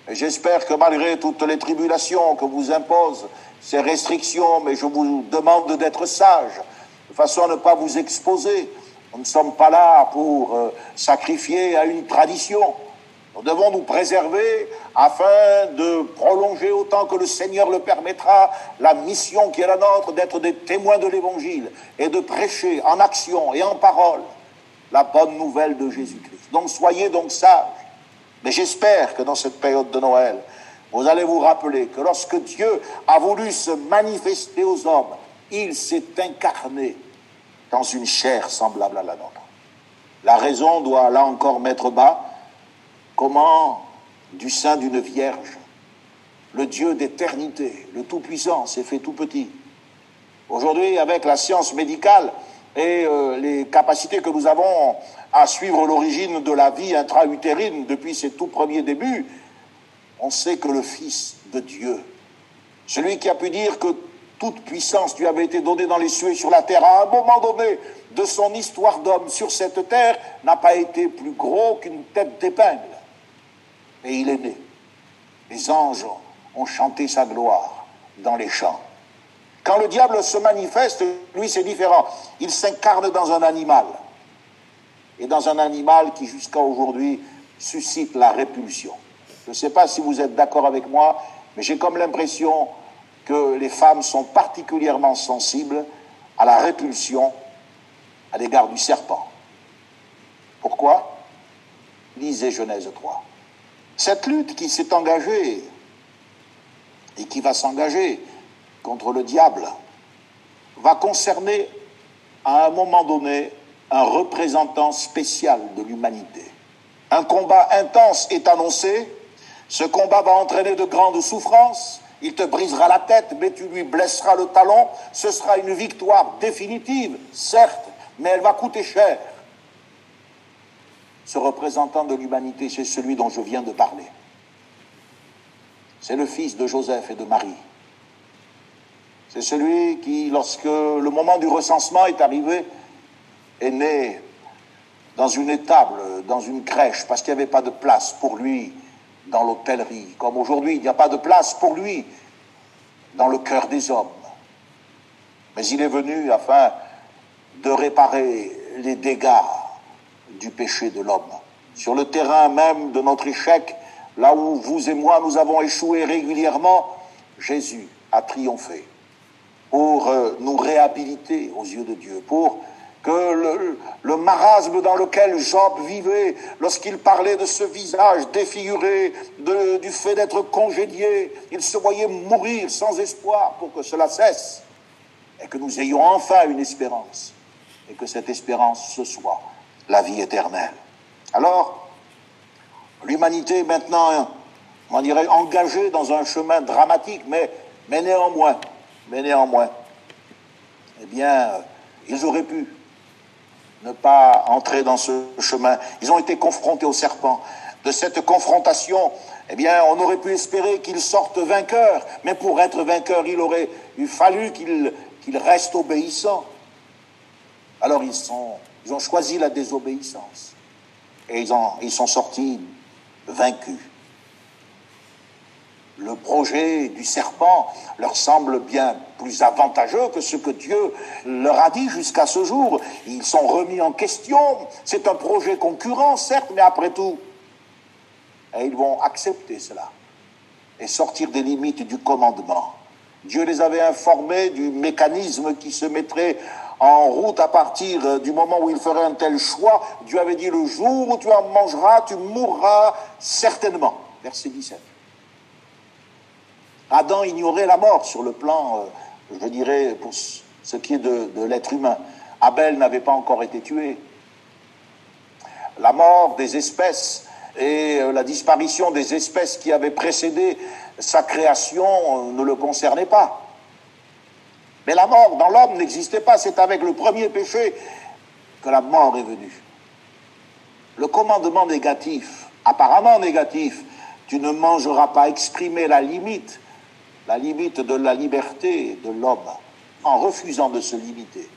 et j'espère que malgré toutes les tribulations que vous imposent ces restrictions, mais je vous demande d'être sage, de façon à ne pas vous exposer. Nous ne sommes pas là pour euh, sacrifier à une tradition. Nous devons nous préserver afin de prolonger autant que le Seigneur le permettra la mission qui est la nôtre d'être des témoins de l'Évangile et de prêcher en action et en parole la bonne nouvelle de Jésus-Christ. Donc soyez donc sages. Mais j'espère que dans cette période de Noël, vous allez vous rappeler que lorsque Dieu a voulu se manifester aux hommes, il s'est incarné dans une chair semblable à la nôtre. La raison doit là encore mettre bas comment du sein d'une vierge, le Dieu d'éternité, le Tout-Puissant, s'est fait tout petit. Aujourd'hui, avec la science médicale et euh, les capacités que nous avons à suivre l'origine de la vie intra-utérine depuis ses tout premiers débuts, on sait que le Fils de Dieu, celui qui a pu dire que toute puissance lui avait été donnée dans les cieux et sur la terre, à un moment donné de son histoire d'homme sur cette terre, n'a pas été plus gros qu'une tête d'épingle. Et il est né. Les anges ont chanté sa gloire dans les champs. Quand le diable se manifeste, lui c'est différent. Il s'incarne dans un animal. Et dans un animal qui jusqu'à aujourd'hui suscite la répulsion. Je ne sais pas si vous êtes d'accord avec moi, mais j'ai comme l'impression que les femmes sont particulièrement sensibles à la répulsion à l'égard du serpent. Pourquoi? Lisez Genèse 3. Cette lutte qui s'est engagée et qui va s'engager contre le diable va concerner à un moment donné un représentant spécial de l'humanité. Un combat intense est annoncé ce combat va entraîner de grandes souffrances. Il te brisera la tête, mais tu lui blesseras le talon. Ce sera une victoire définitive, certes, mais elle va coûter cher. Ce représentant de l'humanité, c'est celui dont je viens de parler. C'est le fils de Joseph et de Marie. C'est celui qui, lorsque le moment du recensement est arrivé, est né dans une étable, dans une crèche, parce qu'il n'y avait pas de place pour lui dans l'hôtellerie, comme aujourd'hui, il n'y a pas de place pour lui dans le cœur des hommes. Mais il est venu afin de réparer les dégâts du péché de l'homme. Sur le terrain même de notre échec, là où vous et moi nous avons échoué régulièrement, Jésus a triomphé pour euh, nous réhabiliter aux yeux de Dieu, pour que le, marasme dans lequel Job vivait, lorsqu'il parlait de ce visage défiguré, du fait d'être congédié, il se voyait mourir sans espoir pour que cela cesse, et que nous ayons enfin une espérance, et que cette espérance ce soit la vie éternelle. Alors, l'humanité maintenant, on dirait, engagée dans un chemin dramatique, mais, mais néanmoins, mais néanmoins, eh bien, ils auraient pu ne pas entrer dans ce chemin. Ils ont été confrontés au serpent. De cette confrontation, eh bien, on aurait pu espérer qu'ils sortent vainqueurs, mais pour être vainqueurs, il aurait fallu qu'ils restent obéissants. Alors ils, sont, ils ont choisi la désobéissance et ils, ont, ils sont sortis vaincus le projet du serpent leur semble bien plus avantageux que ce que Dieu leur a dit jusqu'à ce jour. Ils sont remis en question. C'est un projet concurrent, certes, mais après tout. Et ils vont accepter cela et sortir des limites du commandement. Dieu les avait informés du mécanisme qui se mettrait en route à partir du moment où ils feraient un tel choix. Dieu avait dit le jour où tu en mangeras, tu mourras certainement. Verset 17. Adam ignorait la mort sur le plan, euh, je dirais, pour ce qui est de, l'être humain. Abel n'avait pas encore été tué. La mort des espèces et euh, la disparition des espèces qui avaient précédé sa création euh, ne le concernaient pas. Mais la mort dans l'homme n'existait pas, c'est avec le premier péché que la mort est venue. Le commandement négatif, apparemment négatif, tu ne mangeras pas, exprimait la limite la limite de la liberté de l'homme en refusant de se limiter.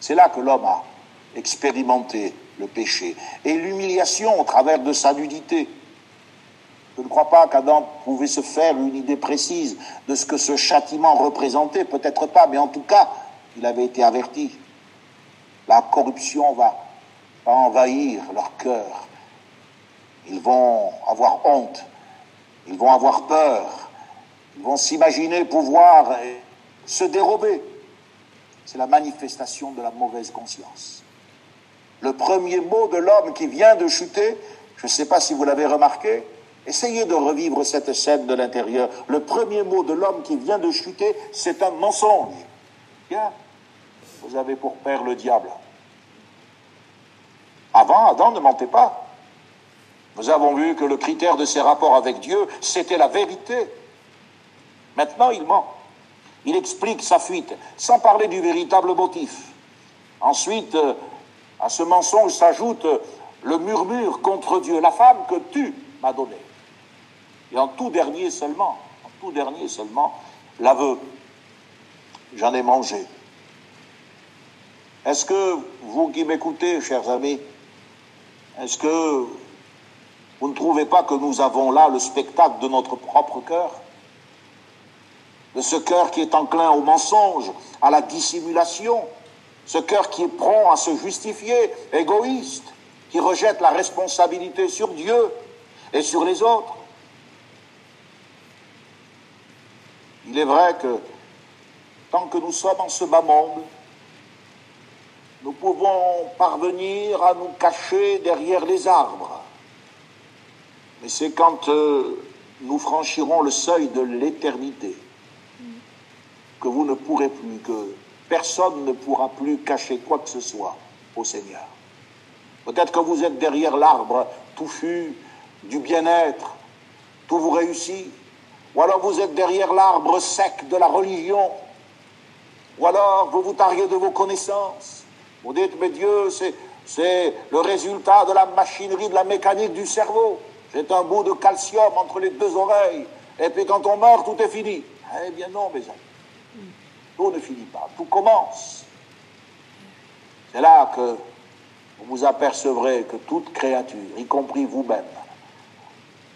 C'est là que l'homme a expérimenté le péché et l'humiliation au travers de sa nudité. Je ne crois pas qu'Adam pouvait se faire une idée précise de ce que ce châtiment représentait, peut-être pas, mais en tout cas, il avait été averti. La corruption va, va envahir leur cœur. Ils vont avoir honte, ils vont avoir peur, ils vont s'imaginer pouvoir se dérober. C'est la manifestation de la mauvaise conscience. Le premier mot de l'homme qui vient de chuter, je ne sais pas si vous l'avez remarqué, essayez de revivre cette scène de l'intérieur. Le premier mot de l'homme qui vient de chuter, c'est un mensonge. Bien, vous avez pour père le diable. Avant, Adam ne mentait pas. Nous avons vu que le critère de ses rapports avec Dieu, c'était la vérité. Maintenant, il ment. Il explique sa fuite, sans parler du véritable motif. Ensuite, euh, à ce mensonge s'ajoute le murmure contre Dieu, la femme que tu m'as donnée. Et en tout dernier seulement, en tout dernier seulement, l'aveu. J'en ai mangé. Est-ce que vous qui m'écoutez, chers amis, est-ce que vous ne trouvez pas que nous avons là le spectacle de notre propre cœur? De ce cœur qui est enclin au mensonge, à la dissimulation, ce cœur qui est prompt à se justifier, égoïste, qui rejette la responsabilité sur Dieu et sur les autres. Il est vrai que tant que nous sommes en ce bas monde, nous pouvons parvenir à nous cacher derrière les arbres. Mais c'est quand euh, nous franchirons le seuil de l'éternité que vous ne pourrez plus, que personne ne pourra plus cacher quoi que ce soit au Seigneur. Peut-être que vous êtes derrière l'arbre touffu du bien-être, tout vous réussit, ou alors vous êtes derrière l'arbre sec de la religion, ou alors vous vous tariez de vos connaissances, vous dites, mais Dieu, c'est le résultat de la machinerie, de la mécanique du cerveau. C'est un bout de calcium entre les deux oreilles. Et puis quand on meurt, tout est fini. Eh bien non, mes amis. Tout ne finit pas. Tout commence. C'est là que vous vous apercevrez que toute créature, y compris vous-même,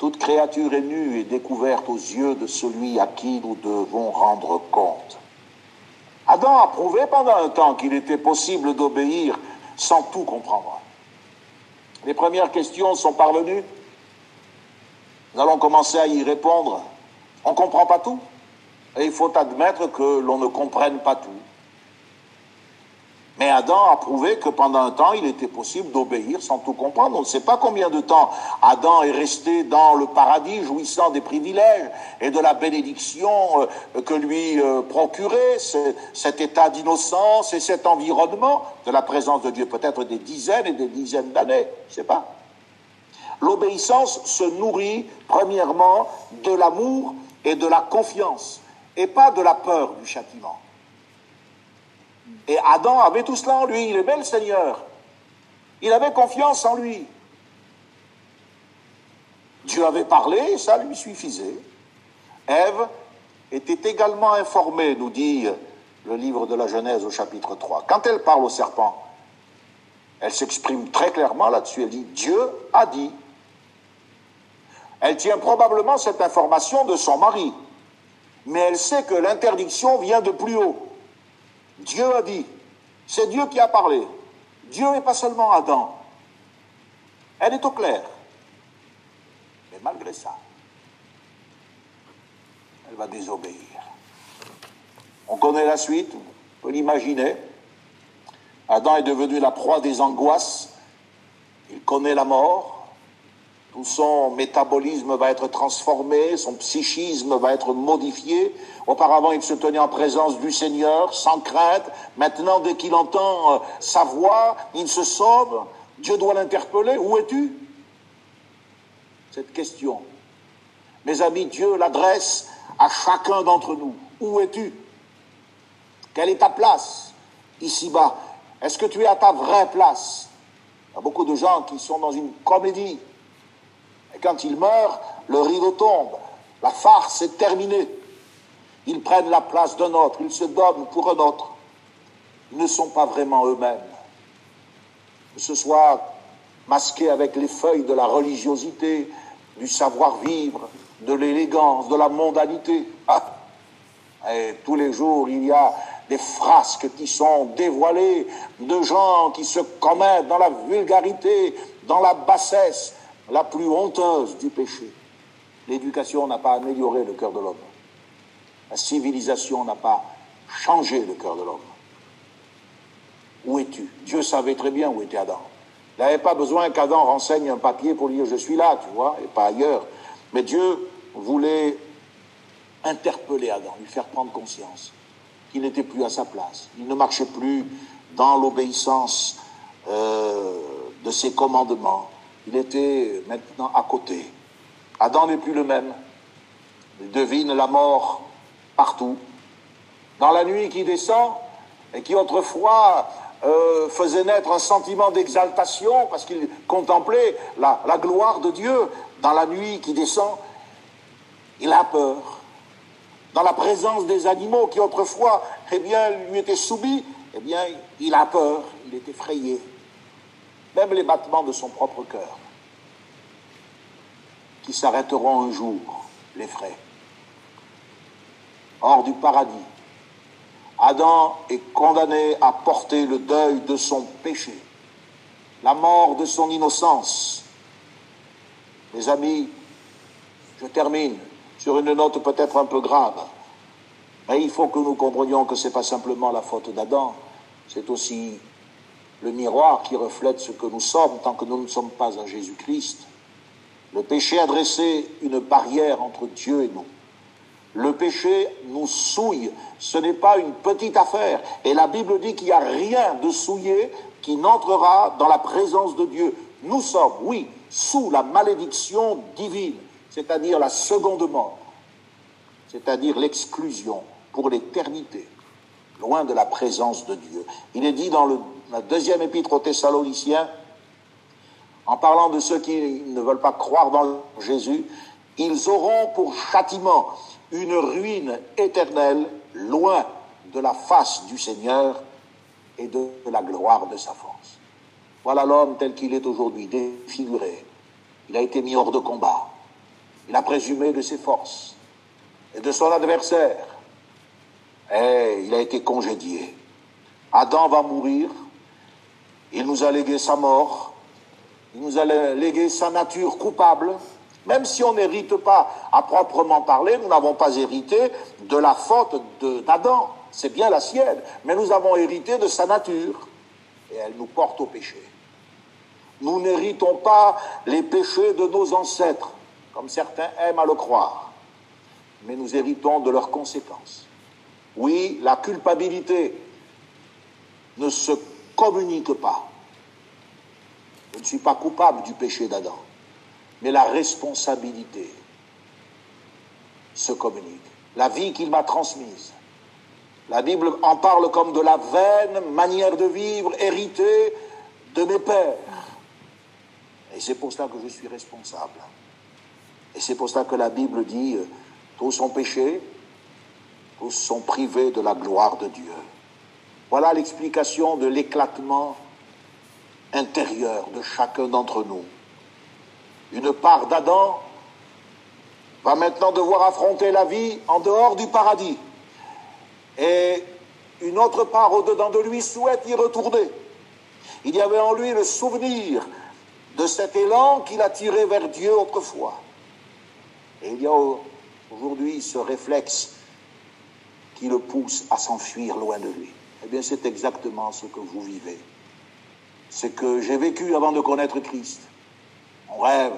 toute créature est nue et découverte aux yeux de celui à qui nous devons rendre compte. Adam a prouvé pendant un temps qu'il était possible d'obéir sans tout comprendre. Les premières questions sont parvenues. Nous allons commencer à y répondre. On ne comprend pas tout. Et il faut admettre que l'on ne comprenne pas tout. Mais Adam a prouvé que pendant un temps, il était possible d'obéir sans tout comprendre. On ne sait pas combien de temps Adam est resté dans le paradis, jouissant des privilèges et de la bénédiction euh, que lui euh, procurait cet état d'innocence et cet environnement de la présence de Dieu, peut-être des dizaines et des dizaines d'années, je ne sais pas. L'obéissance se nourrit premièrement de l'amour et de la confiance, et pas de la peur du châtiment. Et Adam avait tout cela en lui, il aimait le Seigneur. Il avait confiance en lui. Dieu avait parlé, ça lui suffisait. Ève était également informée, nous dit le livre de la Genèse au chapitre 3. Quand elle parle au serpent, elle s'exprime très clairement là-dessus. Elle dit Dieu a dit. Elle tient probablement cette information de son mari, mais elle sait que l'interdiction vient de plus haut. Dieu a dit. C'est Dieu qui a parlé. Dieu n'est pas seulement Adam. Elle est au clair. Mais malgré ça, elle va désobéir. On connaît la suite, on peut l'imaginer. Adam est devenu la proie des angoisses. Il connaît la mort. Tout son métabolisme va être transformé, son psychisme va être modifié. Auparavant, il se tenait en présence du Seigneur, sans crainte. Maintenant, dès qu'il entend euh, sa voix, il se sauve. Dieu doit l'interpeller. Où es-tu? Cette question, mes amis, Dieu l'adresse à chacun d'entre nous. Où es-tu? Quelle est ta place ici-bas? Est-ce que tu es à ta vraie place? Il y a beaucoup de gens qui sont dans une comédie quand ils meurent, le rideau tombe. La farce est terminée. Ils prennent la place d'un autre, ils se donnent pour un autre. Ils ne sont pas vraiment eux-mêmes. Que ce soit masqué avec les feuilles de la religiosité, du savoir-vivre, de l'élégance, de la mondanité. Ah Et tous les jours, il y a des frasques qui sont dévoilées, de gens qui se commettent dans la vulgarité, dans la bassesse, la plus honteuse du péché. L'éducation n'a pas amélioré le cœur de l'homme. La civilisation n'a pas changé le cœur de l'homme. Où es-tu? Dieu savait très bien où était Adam. Il n'avait pas besoin qu'Adam renseigne un papier pour dire je suis là, tu vois, et pas ailleurs. Mais Dieu voulait interpeller Adam, lui faire prendre conscience qu'il n'était plus à sa place. Il ne marchait plus dans l'obéissance euh, de ses commandements. Il était maintenant à côté. Adam n'est plus le même. Il devine la mort partout. Dans la nuit qui descend, et qui autrefois euh, faisait naître un sentiment d'exaltation parce qu'il contemplait la, gloire de Dieu dans la nuit qui descend, il a peur dans la présence des animaux qui autrefois, eh bien, lui étaient soumis, eh bien, il a peur, il est effrayé. Même les battements de son propre cœur, qui s'arrêteront un jour, l'effraient. Hors du paradis, Adam est condamné à porter le deuil de son péché, la mort de son innocence. Mes amis, je termine sur une note peut-être un peu grave. Mais il faut que nous comprenions que ce n'est pas simplement la faute d'Adam, c'est aussi le miroir qui reflète ce que nous sommes tant que nous ne sommes pas en Jésus-Christ. Le péché a dressé une barrière entre Dieu et nous. Le péché nous souille, ce n'est pas une petite affaire. Et la Bible dit qu'il n'y a rien de souillé qui n'entrera dans la présence de Dieu. Nous sommes, oui, sous la malédiction divine c'est-à-dire la seconde mort, c'est-à-dire l'exclusion pour l'éternité, loin de la présence de Dieu. Il est dit dans le, la deuxième épître aux Thessaloniciens, en parlant de ceux qui ne veulent pas croire dans Jésus, ils auront pour châtiment une ruine éternelle loin de la face du Seigneur et de la gloire de sa force. Voilà l'homme tel qu'il est aujourd'hui, défiguré. Il a été mis hors de combat. Il a présumé de ses forces et de son adversaire. Et il a été congédié. Adam va mourir. Il nous a légué sa mort. Il nous a légué sa nature coupable. Même si on n'hérite pas à proprement parler, nous n'avons pas hérité de la faute d'Adam. C'est bien la sienne. Mais nous avons hérité de sa nature. Et elle nous porte au péché. Nous n'héritons pas les péchés de nos ancêtres comme certains aiment à le croire, mais nous héritons de leurs conséquences. Oui, la culpabilité ne se communique pas. Je ne suis pas coupable du péché d'Adam, mais la responsabilité se communique. La vie qu'il m'a transmise. La Bible en parle comme de la vaine manière de vivre héritée de mes pères. Et c'est pour cela que je suis responsable. Et c'est pour ça que la Bible dit, euh, tous sont péchés, tous sont privés de la gloire de Dieu. Voilà l'explication de l'éclatement intérieur de chacun d'entre nous. Une part d'Adam va maintenant devoir affronter la vie en dehors du paradis. Et une autre part au-dedans de lui souhaite y retourner. Il y avait en lui le souvenir de cet élan qu'il a tiré vers Dieu autrefois. Et il y a aujourd'hui ce réflexe qui le pousse à s'enfuir loin de lui. Eh bien, c'est exactement ce que vous vivez. Ce que j'ai vécu avant de connaître Christ. On rêve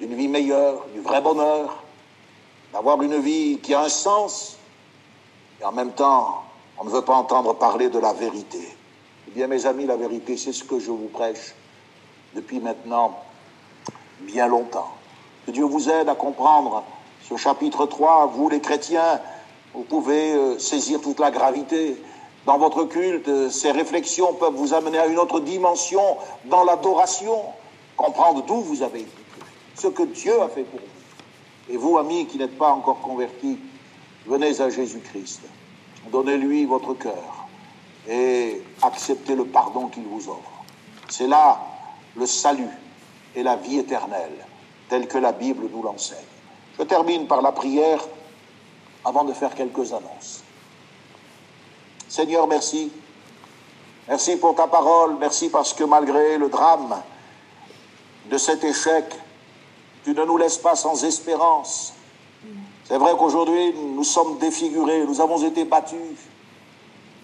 d'une vie meilleure, du vrai bonheur, d'avoir une vie qui a un sens, et en même temps, on ne veut pas entendre parler de la vérité. Eh bien, mes amis, la vérité, c'est ce que je vous prêche depuis maintenant bien longtemps. Que Dieu vous aide à comprendre ce chapitre 3. Vous, les chrétiens, vous pouvez euh, saisir toute la gravité. Dans votre culte, ces réflexions peuvent vous amener à une autre dimension dans l'adoration. Comprendre d'où vous avez été, ce que Dieu a fait pour vous. Et vous, amis qui n'êtes pas encore convertis, venez à Jésus-Christ. Donnez-lui votre cœur et acceptez le pardon qu'il vous offre. C'est là le salut et la vie éternelle tel que la Bible nous l'enseigne. Je termine par la prière avant de faire quelques annonces. Seigneur, merci. Merci pour ta parole. Merci parce que malgré le drame de cet échec Tu ne nous laisses pas sans espérance. C'est vrai qu'aujourd'hui, nous sommes défigurés, nous avons été battus,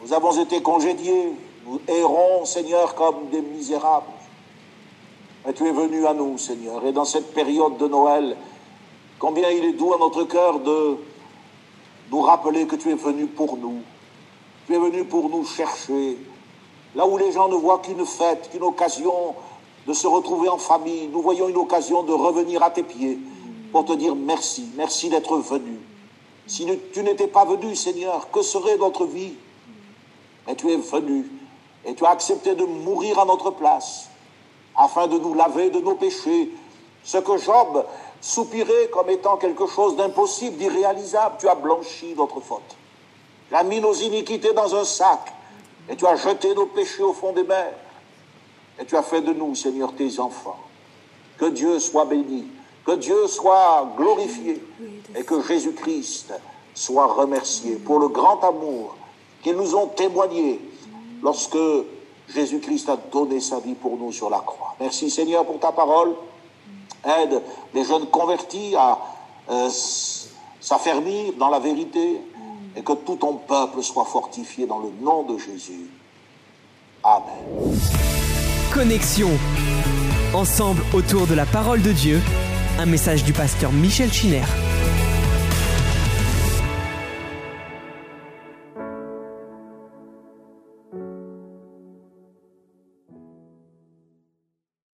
nous avons été congédiés, nous errons, Seigneur, comme des misérables. Mais tu es venu à nous, Seigneur, et dans cette période de Noël, combien il est doux à notre cœur de nous rappeler que tu es venu pour nous. Tu es venu pour nous chercher. Là où les gens ne voient qu'une fête, qu'une occasion de se retrouver en famille, nous voyons une occasion de revenir à tes pieds pour te dire merci, merci d'être venu. Si tu n'étais pas venu, Seigneur, que serait notre vie? Mais tu es venu et tu as accepté de mourir à notre place afin de nous laver de nos péchés. Ce que Job soupirait comme étant quelque chose d'impossible, d'irréalisable, tu as blanchi notre faute. Tu as mis nos iniquités dans un sac et tu as jeté nos péchés au fond des mers. Et tu as fait de nous, Seigneur, tes enfants. Que Dieu soit béni, que Dieu soit glorifié et que Jésus-Christ soit remercié pour le grand amour qu'ils nous ont témoigné lorsque Jésus-Christ a donné sa vie pour nous sur la croix. Merci Seigneur pour ta parole. Aide les jeunes convertis à euh, s'affermir dans la vérité et que tout ton peuple soit fortifié dans le nom de Jésus. Amen. Connexion. Ensemble autour de la parole de Dieu. Un message du pasteur Michel Chiner.